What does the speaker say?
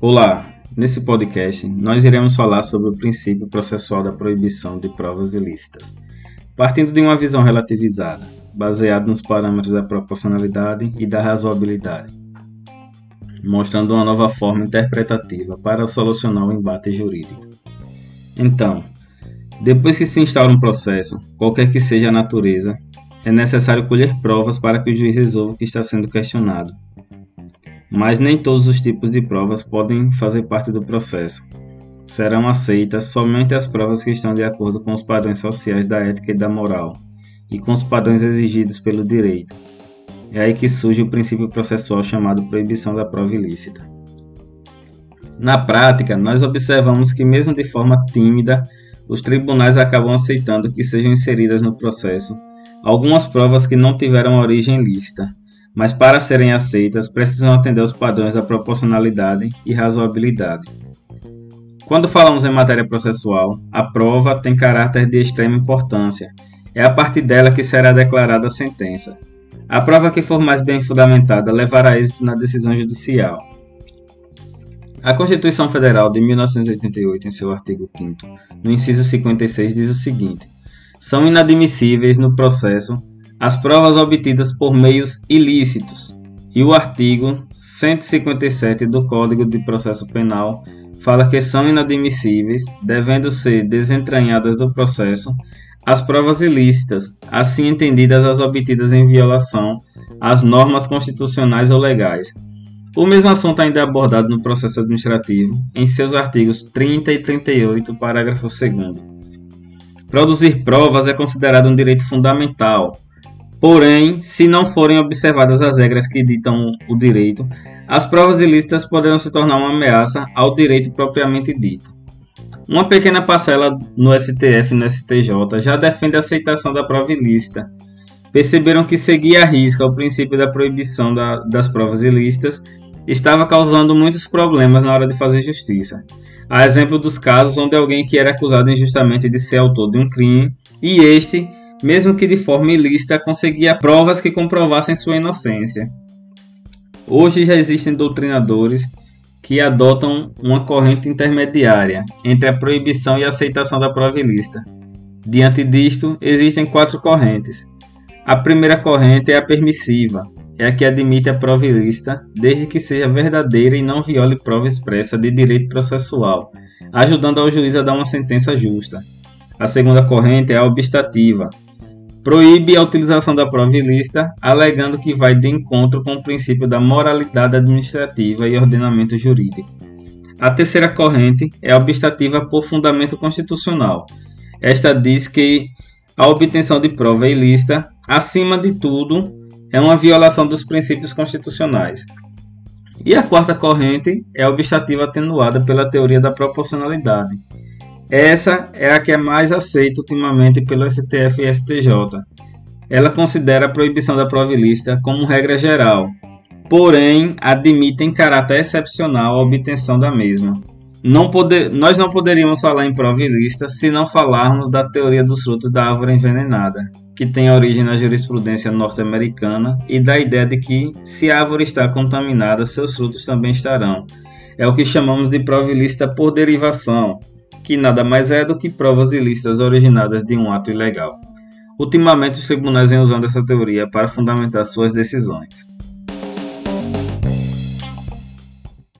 Olá, nesse podcast nós iremos falar sobre o princípio processual da proibição de provas ilícitas, partindo de uma visão relativizada, baseada nos parâmetros da proporcionalidade e da razoabilidade, mostrando uma nova forma interpretativa para solucionar o embate jurídico. Então, depois que se instaura um processo, qualquer que seja a natureza, é necessário colher provas para que o juiz resolva o que está sendo questionado. Mas nem todos os tipos de provas podem fazer parte do processo. Serão aceitas somente as provas que estão de acordo com os padrões sociais da ética e da moral, e com os padrões exigidos pelo direito. É aí que surge o princípio processual chamado proibição da prova ilícita. Na prática, nós observamos que, mesmo de forma tímida, os tribunais acabam aceitando que sejam inseridas no processo algumas provas que não tiveram origem lícita, mas para serem aceitas precisam atender aos padrões da proporcionalidade e razoabilidade. Quando falamos em matéria processual, a prova tem caráter de extrema importância. É a partir dela que será declarada a sentença. A prova que for mais bem fundamentada levará êxito na decisão judicial. A Constituição Federal de 1988, em seu artigo 5, no inciso 56, diz o seguinte: são inadmissíveis no processo as provas obtidas por meios ilícitos, e o artigo 157 do Código de Processo Penal fala que são inadmissíveis, devendo ser desentranhadas do processo, as provas ilícitas, assim entendidas as obtidas em violação às normas constitucionais ou legais. O mesmo assunto ainda é abordado no processo administrativo, em seus artigos 30 e 38, parágrafo 2 Produzir provas é considerado um direito fundamental. Porém, se não forem observadas as regras que ditam o direito, as provas ilícitas poderão se tornar uma ameaça ao direito propriamente dito. Uma pequena parcela no STF e no STJ já defende a aceitação da prova ilícita. Perceberam que seguir a risca o princípio da proibição da, das provas ilícitas estava causando muitos problemas na hora de fazer justiça. Há exemplo dos casos onde alguém que era acusado injustamente de ser autor de um crime e este, mesmo que de forma ilícita, conseguia provas que comprovassem sua inocência. Hoje já existem doutrinadores que adotam uma corrente intermediária entre a proibição e a aceitação da prova ilícita. Diante disto, existem quatro correntes. A primeira corrente é a permissiva, é a que admite a prova ilícita, desde que seja verdadeira e não viole prova expressa de direito processual, ajudando ao juiz a dar uma sentença justa. A segunda corrente é a obstativa. Proíbe a utilização da prova ilícita, alegando que vai de encontro com o princípio da moralidade administrativa e ordenamento jurídico. A terceira corrente é obstativa por fundamento constitucional. Esta diz que a obtenção de prova ilícita, acima de tudo, é uma violação dos princípios constitucionais. E a quarta corrente é obstativa atenuada pela teoria da proporcionalidade. Essa é a que é mais aceita ultimamente pelo STF e STJ. Ela considera a proibição da prova ilícita como regra geral, porém admite em caráter excepcional a obtenção da mesma. Não poder, nós não poderíamos falar em prova ilícita se não falarmos da teoria dos frutos da árvore envenenada, que tem origem na jurisprudência norte-americana e da ideia de que, se a árvore está contaminada, seus frutos também estarão. É o que chamamos de prova ilícita por derivação, que nada mais é do que provas ilícitas originadas de um ato ilegal. Ultimamente, os tribunais vêm usando essa teoria para fundamentar suas decisões.